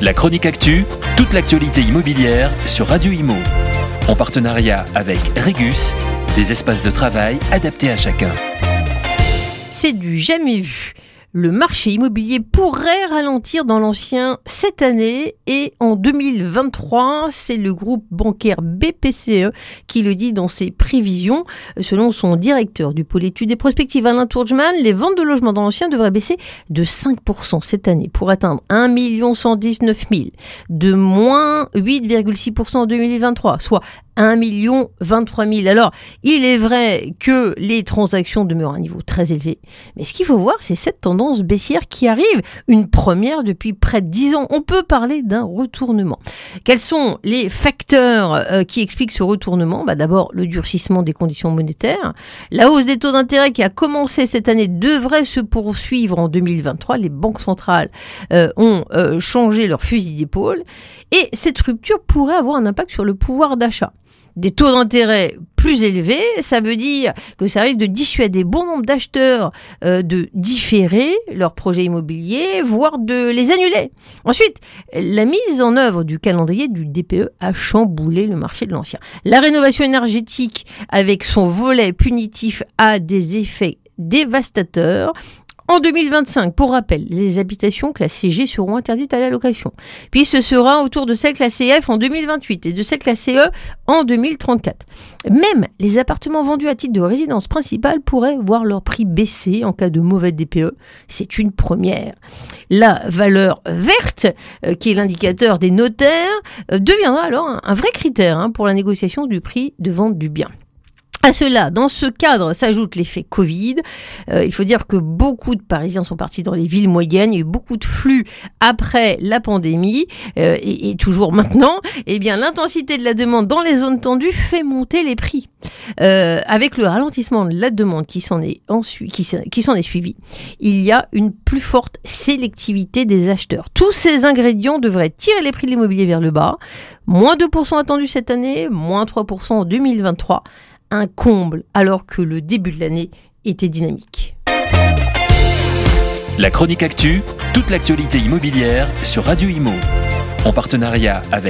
La chronique actu, toute l'actualité immobilière sur Radio Imo. En partenariat avec Regus, des espaces de travail adaptés à chacun. C'est du jamais vu le marché immobilier pourrait ralentir dans l'ancien cette année et en 2023. C'est le groupe bancaire BPCE qui le dit dans ses prévisions. Selon son directeur du pôle études et prospectives Alain Tourgeman, les ventes de logements dans l'ancien devraient baisser de 5% cette année pour atteindre 1 119 000, de moins 8,6% en 2023, soit 1 million 23 000. Alors, il est vrai que les transactions demeurent à un niveau très élevé, mais ce qu'il faut voir, c'est cette tendance baissière qui arrive, une première depuis près de 10 ans. On peut parler d'un retournement. Quels sont les facteurs euh, qui expliquent ce retournement? Bah, D'abord, le durcissement des conditions monétaires. La hausse des taux d'intérêt qui a commencé cette année devrait se poursuivre en 2023. Les banques centrales euh, ont euh, changé leur fusil d'épaule. Et cette rupture pourrait avoir un impact sur le pouvoir d'achat des taux d'intérêt plus élevés, ça veut dire que ça risque de dissuader bon nombre d'acheteurs euh, de différer leurs projets immobiliers, voire de les annuler. Ensuite, la mise en œuvre du calendrier du DPE a chamboulé le marché de l'ancien. La rénovation énergétique, avec son volet punitif, a des effets dévastateurs en 2025, pour rappel, les habitations classées G seront interdites à la location. Puis ce sera autour de celles classées F en 2028 et de celles classées E en 2034. Même les appartements vendus à titre de résidence principale pourraient voir leur prix baisser en cas de mauvais DPE. C'est une première. La valeur verte, euh, qui est l'indicateur des notaires, euh, deviendra alors un, vrai critère hein, pour la négociation du prix de vente du bien. À cela, dans ce cadre, s'ajoute l'effet Covid. Euh, il faut dire que beaucoup de Parisiens sont partis dans les villes moyennes. Il y a eu beaucoup de flux après la pandémie euh, et, toujours maintenant. Eh bien, l'intensité de la demande dans les zones tendues fait monter les prix. Euh, avec le ralentissement de la demande qui s'en est, qui s'en est suivi, il y a une plus forte sélectivité des acheteurs. Tous ces ingrédients devraient tirer les prix de l'immobilier vers le bas. Moins 2% attendu cette année, moins 3% en 2023 un comble alors que le début de l'année était dynamique. La chronique actu, toute l'actualité immobilière sur Radio Imo. En partenariat avec